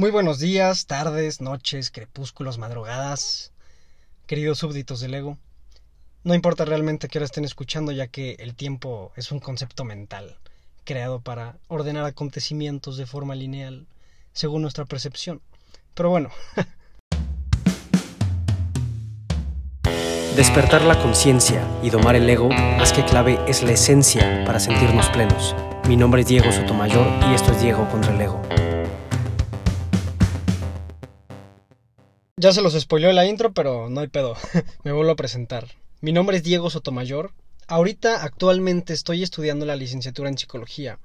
Muy buenos días, tardes, noches, crepúsculos, madrugadas, queridos súbditos del ego. No importa realmente qué hora estén escuchando, ya que el tiempo es un concepto mental, creado para ordenar acontecimientos de forma lineal, según nuestra percepción. Pero bueno. Despertar la conciencia y domar el ego, más que clave, es la esencia para sentirnos plenos. Mi nombre es Diego Sotomayor y esto es Diego contra el ego. Ya se los spoileó la intro, pero no hay pedo. Me vuelvo a presentar. Mi nombre es Diego Sotomayor. Ahorita actualmente estoy estudiando la licenciatura en psicología,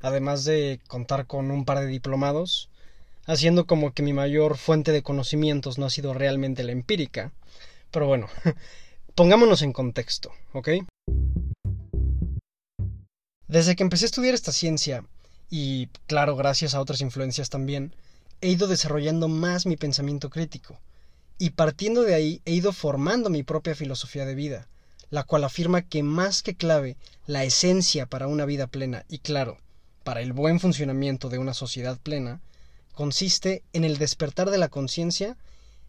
además de contar con un par de diplomados, haciendo como que mi mayor fuente de conocimientos no ha sido realmente la empírica. Pero bueno, pongámonos en contexto, ¿ok? Desde que empecé a estudiar esta ciencia, y claro, gracias a otras influencias también, he ido desarrollando más mi pensamiento crítico, y partiendo de ahí he ido formando mi propia filosofía de vida, la cual afirma que más que clave, la esencia para una vida plena y claro, para el buen funcionamiento de una sociedad plena, consiste en el despertar de la conciencia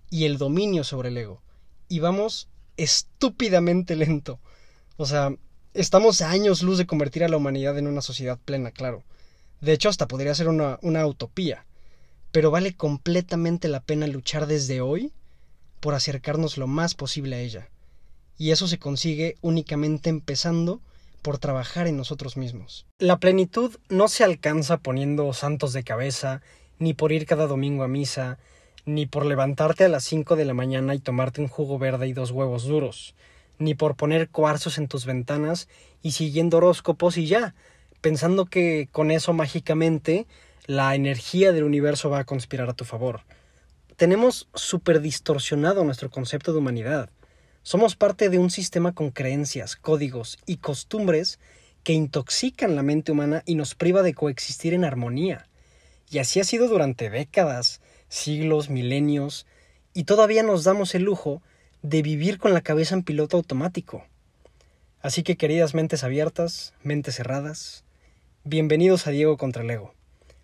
y el dominio sobre el ego. Y vamos estúpidamente lento. O sea, estamos a años luz de convertir a la humanidad en una sociedad plena, claro. De hecho, hasta podría ser una, una utopía pero vale completamente la pena luchar desde hoy por acercarnos lo más posible a ella. Y eso se consigue únicamente empezando por trabajar en nosotros mismos. La plenitud no se alcanza poniendo santos de cabeza, ni por ir cada domingo a misa, ni por levantarte a las 5 de la mañana y tomarte un jugo verde y dos huevos duros, ni por poner cuarzos en tus ventanas y siguiendo horóscopos y ya, pensando que con eso mágicamente la energía del universo va a conspirar a tu favor. Tenemos súper distorsionado nuestro concepto de humanidad. Somos parte de un sistema con creencias, códigos y costumbres que intoxican la mente humana y nos priva de coexistir en armonía. Y así ha sido durante décadas, siglos, milenios, y todavía nos damos el lujo de vivir con la cabeza en piloto automático. Así que queridas mentes abiertas, mentes cerradas, bienvenidos a Diego contra el Ego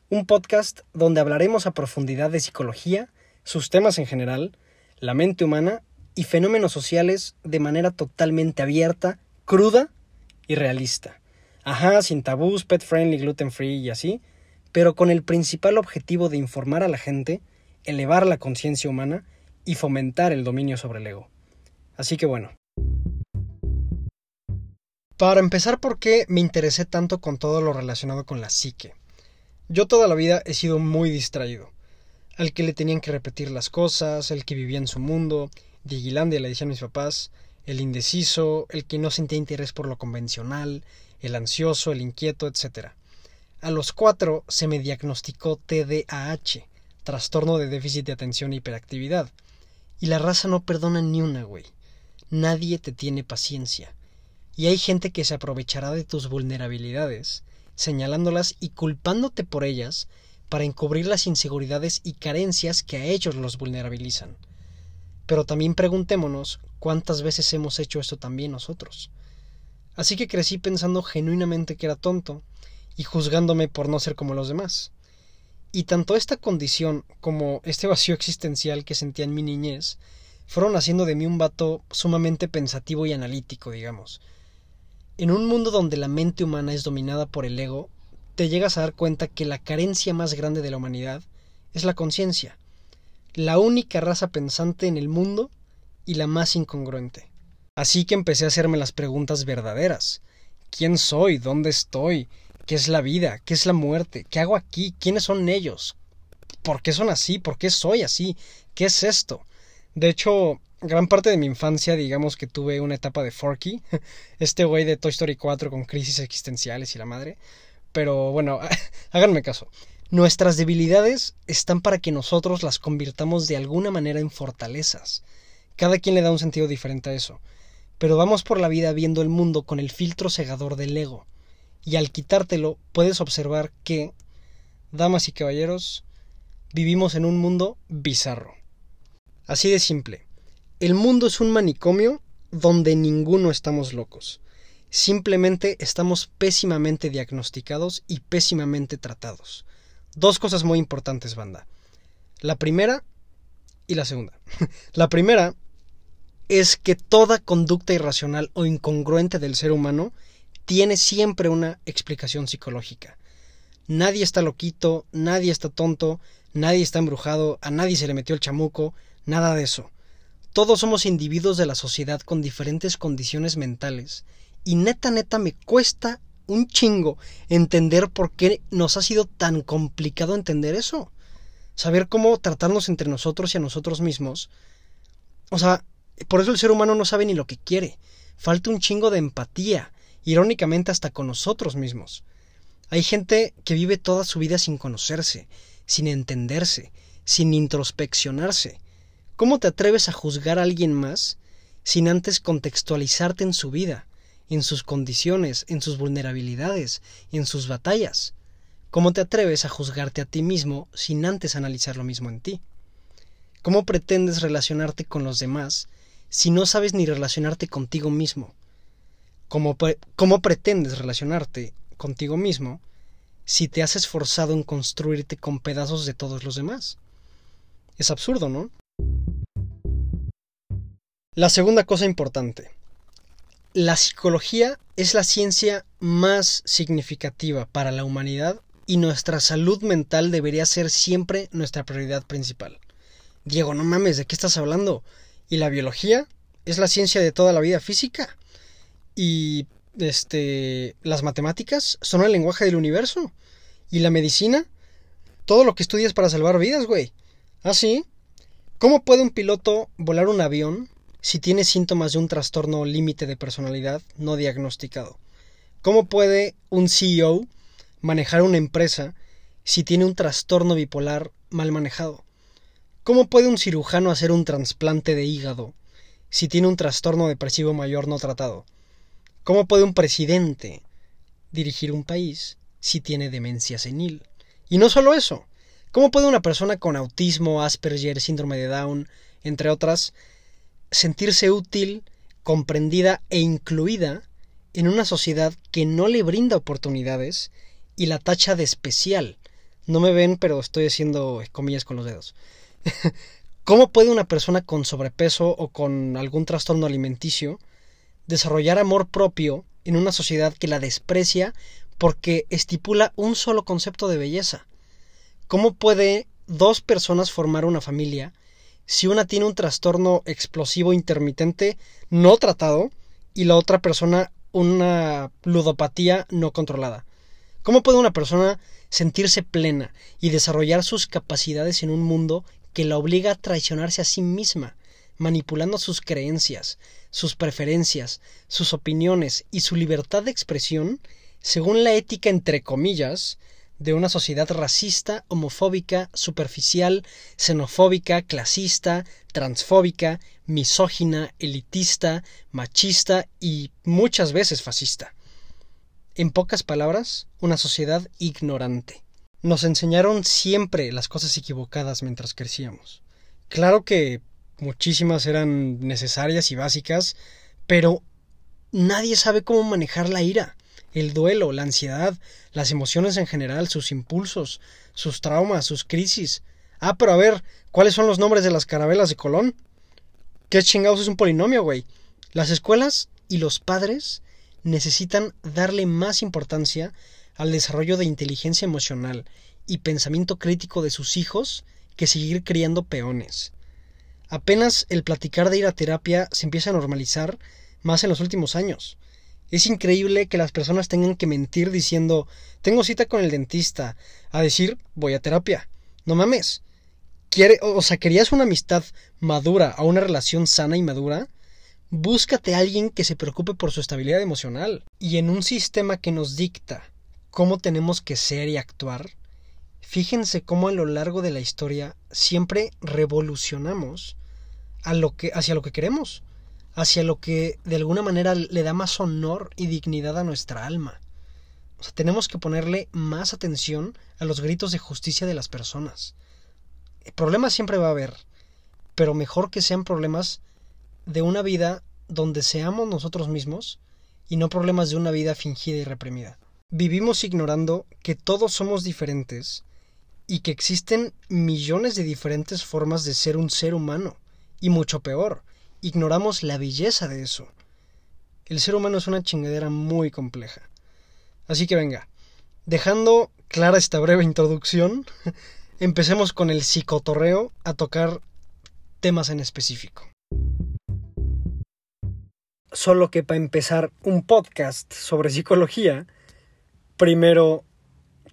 un podcast donde hablaremos a profundidad de psicología, sus temas en general, la mente humana y fenómenos sociales de manera totalmente abierta, cruda y realista. Ajá, sin tabús, pet friendly, gluten free y así, pero con el principal objetivo de informar a la gente, elevar la conciencia humana y fomentar el dominio sobre el ego. Así que bueno. Para empezar, ¿por qué me interesé tanto con todo lo relacionado con la psique? Yo toda la vida he sido muy distraído. Al que le tenían que repetir las cosas, el que vivía en su mundo, Digilandia le decían mis papás, el indeciso, el que no sentía interés por lo convencional, el ansioso, el inquieto, etc. A los cuatro se me diagnosticó TDAH, trastorno de déficit de atención e hiperactividad. Y la raza no perdona ni una, güey. Nadie te tiene paciencia. Y hay gente que se aprovechará de tus vulnerabilidades señalándolas y culpándote por ellas para encubrir las inseguridades y carencias que a ellos los vulnerabilizan. Pero también preguntémonos cuántas veces hemos hecho esto también nosotros. Así que crecí pensando genuinamente que era tonto y juzgándome por no ser como los demás. Y tanto esta condición como este vacío existencial que sentía en mi niñez fueron haciendo de mí un vato sumamente pensativo y analítico, digamos, en un mundo donde la mente humana es dominada por el ego, te llegas a dar cuenta que la carencia más grande de la humanidad es la conciencia, la única raza pensante en el mundo y la más incongruente. Así que empecé a hacerme las preguntas verdaderas. ¿Quién soy? ¿Dónde estoy? ¿Qué es la vida? ¿Qué es la muerte? ¿Qué hago aquí? ¿Quiénes son ellos? ¿Por qué son así? ¿Por qué soy así? ¿Qué es esto? De hecho, gran parte de mi infancia, digamos que tuve una etapa de Forky, este güey de Toy Story 4 con crisis existenciales y la madre. Pero bueno, háganme caso. Nuestras debilidades están para que nosotros las convirtamos de alguna manera en fortalezas. Cada quien le da un sentido diferente a eso. Pero vamos por la vida viendo el mundo con el filtro cegador del ego. Y al quitártelo puedes observar que, damas y caballeros, vivimos en un mundo bizarro. Así de simple. El mundo es un manicomio donde ninguno estamos locos. Simplemente estamos pésimamente diagnosticados y pésimamente tratados. Dos cosas muy importantes, banda. La primera y la segunda. la primera es que toda conducta irracional o incongruente del ser humano tiene siempre una explicación psicológica. Nadie está loquito, nadie está tonto, nadie está embrujado, a nadie se le metió el chamuco, nada de eso. Todos somos individuos de la sociedad con diferentes condiciones mentales. Y neta, neta, me cuesta un chingo entender por qué nos ha sido tan complicado entender eso. Saber cómo tratarnos entre nosotros y a nosotros mismos. O sea, por eso el ser humano no sabe ni lo que quiere. Falta un chingo de empatía, irónicamente hasta con nosotros mismos. Hay gente que vive toda su vida sin conocerse, sin entenderse, sin introspeccionarse. ¿Cómo te atreves a juzgar a alguien más sin antes contextualizarte en su vida, en sus condiciones, en sus vulnerabilidades, en sus batallas? ¿Cómo te atreves a juzgarte a ti mismo sin antes analizar lo mismo en ti? ¿Cómo pretendes relacionarte con los demás si no sabes ni relacionarte contigo mismo? ¿Cómo, cómo pretendes relacionarte contigo mismo si te has esforzado en construirte con pedazos de todos los demás? Es absurdo, ¿no? La segunda cosa importante. La psicología es la ciencia más significativa para la humanidad y nuestra salud mental debería ser siempre nuestra prioridad principal. Diego, no mames, ¿de qué estás hablando? ¿Y la biología? Es la ciencia de toda la vida física. Y este las matemáticas son el lenguaje del universo. ¿Y la medicina? Todo lo que estudias para salvar vidas, güey. ¿Ah, sí? ¿Cómo puede un piloto volar un avión si tiene síntomas de un trastorno límite de personalidad no diagnosticado? ¿Cómo puede un CEO manejar una empresa si tiene un trastorno bipolar mal manejado? ¿Cómo puede un cirujano hacer un trasplante de hígado si tiene un trastorno depresivo mayor no tratado? ¿Cómo puede un presidente dirigir un país si tiene demencia senil? Y no solo eso, ¿cómo puede una persona con autismo, Asperger, síndrome de Down, entre otras, sentirse útil, comprendida e incluida en una sociedad que no le brinda oportunidades y la tacha de especial? No me ven, pero estoy haciendo comillas con los dedos. ¿Cómo puede una persona con sobrepeso o con algún trastorno alimenticio desarrollar amor propio en una sociedad que la desprecia porque estipula un solo concepto de belleza. ¿Cómo puede dos personas formar una familia si una tiene un trastorno explosivo intermitente no tratado y la otra persona una ludopatía no controlada? ¿Cómo puede una persona sentirse plena y desarrollar sus capacidades en un mundo que la obliga a traicionarse a sí misma, manipulando sus creencias, sus preferencias, sus opiniones y su libertad de expresión según la ética entre comillas de una sociedad racista, homofóbica, superficial, xenofóbica, clasista, transfóbica, misógina, elitista, machista y muchas veces fascista. En pocas palabras, una sociedad ignorante. Nos enseñaron siempre las cosas equivocadas mientras crecíamos. Claro que muchísimas eran necesarias y básicas, pero nadie sabe cómo manejar la ira, el duelo, la ansiedad, las emociones en general, sus impulsos, sus traumas, sus crisis. Ah, pero a ver, ¿cuáles son los nombres de las carabelas de Colón? ¿Qué chingados es un polinomio, güey? Las escuelas y los padres necesitan darle más importancia al desarrollo de inteligencia emocional y pensamiento crítico de sus hijos que seguir criando peones. Apenas el platicar de ir a terapia se empieza a normalizar más en los últimos años. Es increíble que las personas tengan que mentir diciendo tengo cita con el dentista, a decir voy a terapia. No mames. ¿Quiere, o sea, querías una amistad madura a una relación sana y madura? Búscate a alguien que se preocupe por su estabilidad emocional. Y en un sistema que nos dicta cómo tenemos que ser y actuar, Fíjense cómo a lo largo de la historia siempre revolucionamos a lo que, hacia lo que queremos, hacia lo que de alguna manera le da más honor y dignidad a nuestra alma. Tenemos que ponerle más atención a los gritos de justicia de las personas. Problemas siempre va a haber, pero mejor que sean problemas de una vida donde seamos nosotros mismos y no problemas de una vida fingida y reprimida. Vivimos ignorando que todos somos diferentes y que existen millones de diferentes formas de ser un ser humano. Y mucho peor, ignoramos la belleza de eso. El ser humano es una chingadera muy compleja. Así que venga, dejando clara esta breve introducción, empecemos con el psicotorreo a tocar temas en específico. Solo que para empezar un podcast sobre psicología, primero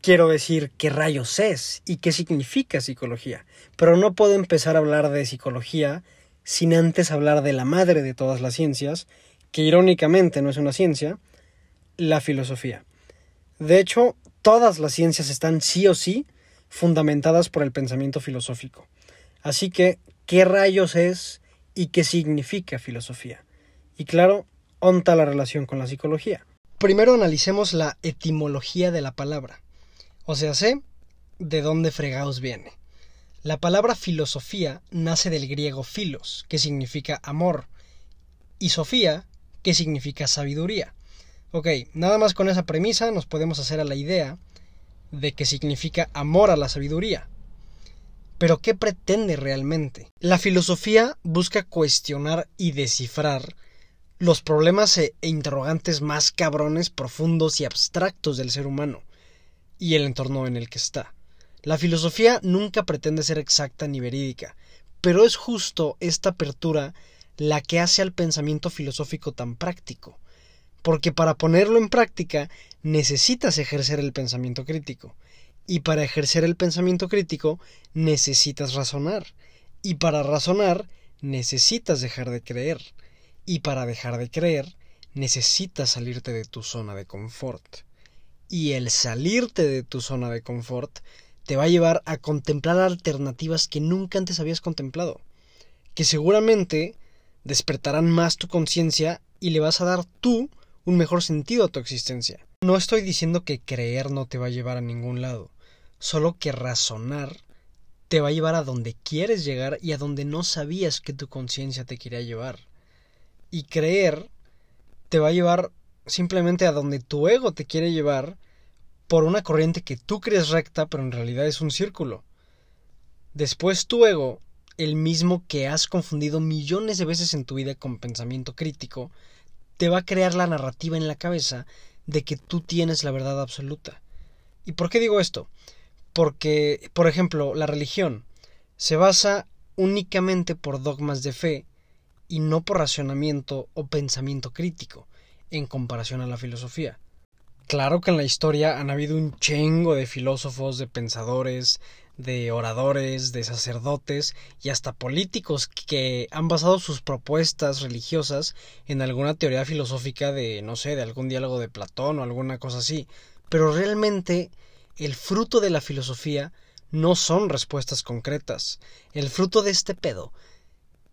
quiero decir qué rayos es y qué significa psicología. Pero no puedo empezar a hablar de psicología sin antes hablar de la madre de todas las ciencias, que irónicamente no es una ciencia, la filosofía. De hecho, todas las ciencias están sí o sí fundamentadas por el pensamiento filosófico. Así que, ¿qué rayos es y qué significa filosofía? Y claro, onta la relación con la psicología. Primero analicemos la etimología de la palabra. O sea, sé de dónde fregaos viene. La palabra filosofía nace del griego filos, que significa amor, y sofía, que significa sabiduría. Ok, nada más con esa premisa nos podemos hacer a la idea de que significa amor a la sabiduría. Pero ¿qué pretende realmente? La filosofía busca cuestionar y descifrar los problemas e interrogantes más cabrones, profundos y abstractos del ser humano y el entorno en el que está. La filosofía nunca pretende ser exacta ni verídica, pero es justo esta apertura la que hace al pensamiento filosófico tan práctico, porque para ponerlo en práctica necesitas ejercer el pensamiento crítico, y para ejercer el pensamiento crítico necesitas razonar, y para razonar necesitas dejar de creer, y para dejar de creer necesitas salirte de tu zona de confort. Y el salirte de tu zona de confort te va a llevar a contemplar alternativas que nunca antes habías contemplado, que seguramente despertarán más tu conciencia y le vas a dar tú un mejor sentido a tu existencia. No estoy diciendo que creer no te va a llevar a ningún lado, solo que razonar te va a llevar a donde quieres llegar y a donde no sabías que tu conciencia te quería llevar. Y creer te va a llevar simplemente a donde tu ego te quiere llevar por una corriente que tú crees recta, pero en realidad es un círculo. Después tu ego, el mismo que has confundido millones de veces en tu vida con pensamiento crítico, te va a crear la narrativa en la cabeza de que tú tienes la verdad absoluta. ¿Y por qué digo esto? Porque, por ejemplo, la religión se basa únicamente por dogmas de fe y no por racionamiento o pensamiento crítico en comparación a la filosofía. Claro que en la historia han habido un chingo de filósofos, de pensadores, de oradores, de sacerdotes y hasta políticos que han basado sus propuestas religiosas en alguna teoría filosófica de, no sé, de algún diálogo de Platón o alguna cosa así. Pero realmente el fruto de la filosofía no son respuestas concretas. El fruto de este pedo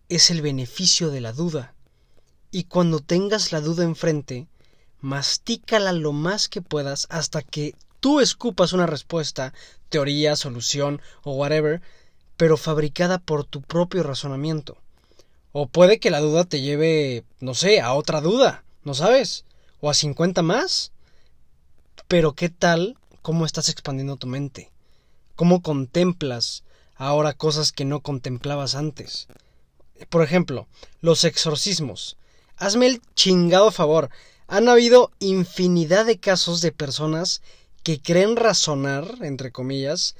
es el beneficio de la duda. Y cuando tengas la duda enfrente, mastícala lo más que puedas hasta que tú escupas una respuesta, teoría, solución o whatever, pero fabricada por tu propio razonamiento. O puede que la duda te lleve, no sé, a otra duda, ¿no sabes? O a 50 más. Pero ¿qué tal cómo estás expandiendo tu mente? ¿Cómo contemplas ahora cosas que no contemplabas antes? Por ejemplo, los exorcismos. Hazme el chingado favor. Han habido infinidad de casos de personas que creen razonar, entre comillas,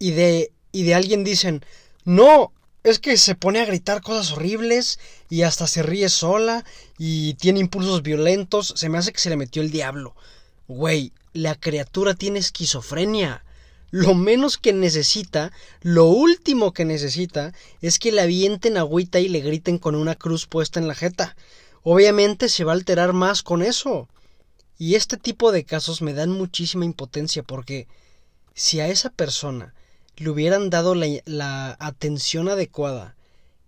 y de, y de alguien dicen, no, es que se pone a gritar cosas horribles y hasta se ríe sola y tiene impulsos violentos, se me hace que se le metió el diablo. Güey, la criatura tiene esquizofrenia. Lo menos que necesita, lo último que necesita, es que le avienten agüita y le griten con una cruz puesta en la jeta. Obviamente se va a alterar más con eso. Y este tipo de casos me dan muchísima impotencia porque si a esa persona le hubieran dado la, atención adecuada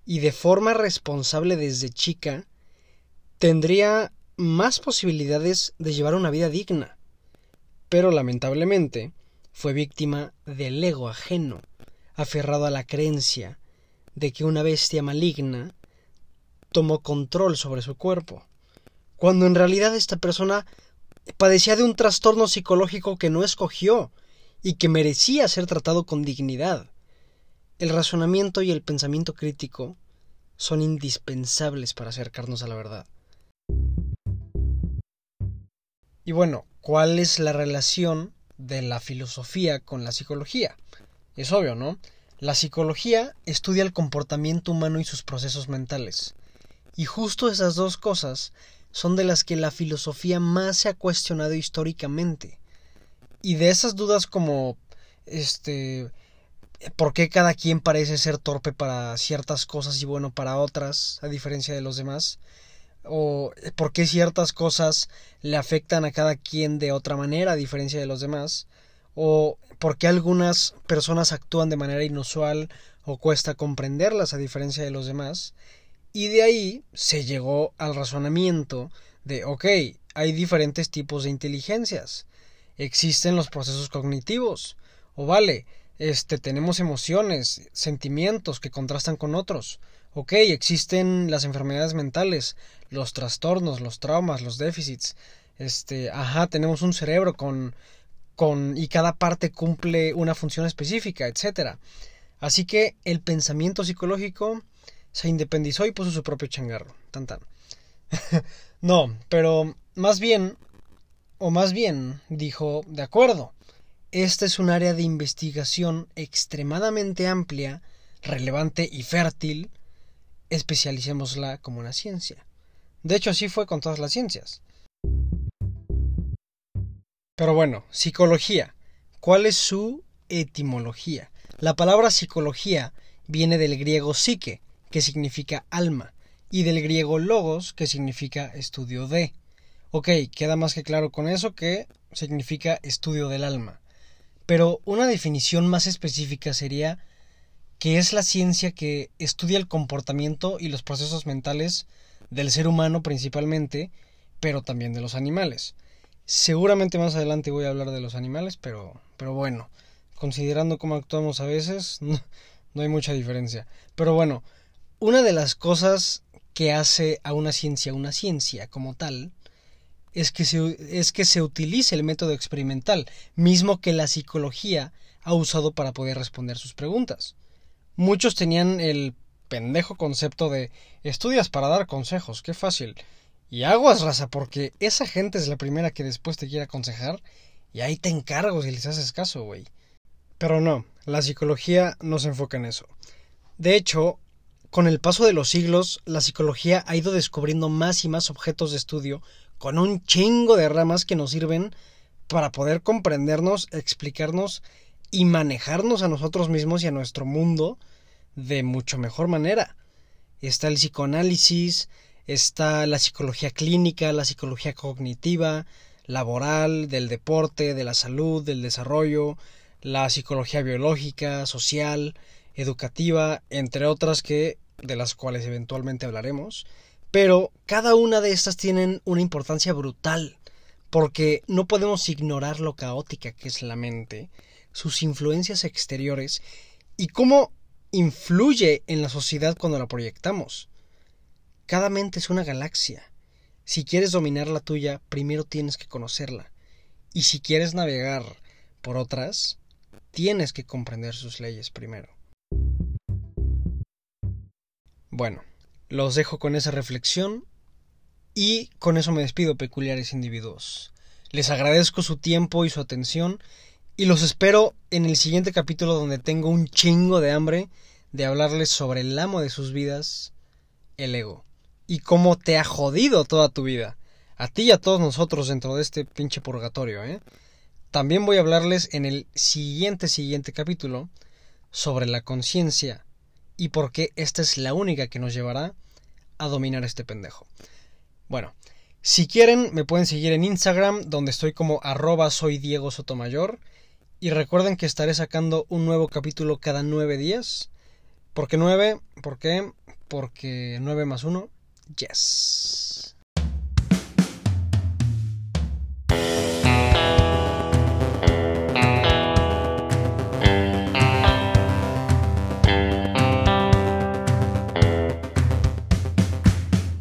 y de forma responsable desde chica, tendría más posibilidades de llevar una vida digna. Pero lamentablemente, fue víctima del ego ajeno, aferrado a la creencia de que una bestia maligna tomó control sobre su cuerpo, cuando en realidad esta persona padecía de un trastorno psicológico que no escogió y que merecía ser tratado con dignidad. El razonamiento y el pensamiento crítico son indispensables para acercarnos a la verdad. Y bueno, ¿cuál es la relación de la filosofía con la psicología? Es obvio, ¿no? La psicología estudia el comportamiento humano y sus procesos mentales. Y justo esas dos cosas son de las que la filosofía más se ha cuestionado históricamente. Y de esas dudas como este por qué cada quien parece ser torpe para ciertas cosas y bueno para otras, a diferencia de los demás, o por qué ciertas cosas le afectan a cada quien de otra manera, a diferencia de los demás, o por qué algunas personas actúan de manera inusual o cuesta comprenderlas a diferencia de los demás, y de ahí se llegó al razonamiento de, ok, hay diferentes tipos de inteligencias, existen los procesos cognitivos, o vale, este, tenemos emociones, sentimientos que contrastan con otros. Ok, existen las enfermedades mentales, los trastornos, los traumas, los déficits. Este, ajá, tenemos un cerebro con, con, y cada parte cumple una función específica, etc. Así que el pensamiento psicológico se independizó y puso su propio changarro. Tan tan. no, pero más bien, o más bien, dijo, de acuerdo. Esta es un área de investigación extremadamente amplia, relevante y fértil. Especialicémosla como una ciencia. De hecho, así fue con todas las ciencias. Pero bueno, psicología. ¿Cuál es su etimología? La palabra psicología viene del griego psique, que significa alma, y del griego logos, que significa estudio de. Ok, queda más que claro con eso que significa estudio del alma. Pero una definición más específica sería que es la ciencia que estudia el comportamiento y los procesos mentales del ser humano principalmente, pero también de los animales. Seguramente más adelante voy a hablar de los animales, pero, pero bueno, considerando cómo actuamos a veces, no, no hay mucha diferencia. Pero bueno, una de las cosas que hace a una ciencia una ciencia como tal es que, se, es que se utilice el método experimental, mismo que la psicología ha usado para poder responder sus preguntas. Muchos tenían el pendejo concepto de estudias para dar consejos, qué fácil. Y aguas, raza, porque esa gente es la primera que después te quiere aconsejar y ahí te encargo si les haces caso, güey. Pero no, la psicología no se enfoca en eso. De hecho, con el paso de los siglos, la psicología ha ido descubriendo más y más objetos de estudio con un chingo de ramas que nos sirven para poder comprendernos, explicarnos y manejarnos a nosotros mismos y a nuestro mundo de mucho mejor manera. Está el psicoanálisis, está la psicología clínica, la psicología cognitiva, laboral, del deporte, de la salud, del desarrollo, la psicología biológica, social, educativa, entre otras que de las cuales eventualmente hablaremos. Pero cada una de estas tienen una importancia brutal, porque no podemos ignorar lo caótica que es la mente, sus influencias exteriores y cómo influye en la sociedad cuando la proyectamos. Cada mente es una galaxia. Si quieres dominar la tuya, primero tienes que conocerla. Y si quieres navegar por otras, tienes que comprender sus leyes primero. Bueno, los dejo con esa reflexión y con eso me despido, peculiares individuos. Les agradezco su tiempo y su atención y los espero en el siguiente capítulo donde tengo un chingo de hambre de hablarles sobre el amo de sus vidas, el ego, y cómo te ha jodido toda tu vida, a ti y a todos nosotros dentro de este pinche purgatorio, ¿eh? También voy a hablarles en el siguiente siguiente capítulo sobre la conciencia y por qué esta es la única que nos llevará a dominar este pendejo. Bueno, si quieren me pueden seguir en Instagram donde estoy como arroba soy Diego Sotomayor y recuerden que estaré sacando un nuevo capítulo cada nueve días. ¿Por qué nueve? ¿Por qué? Porque nueve más uno. Yes.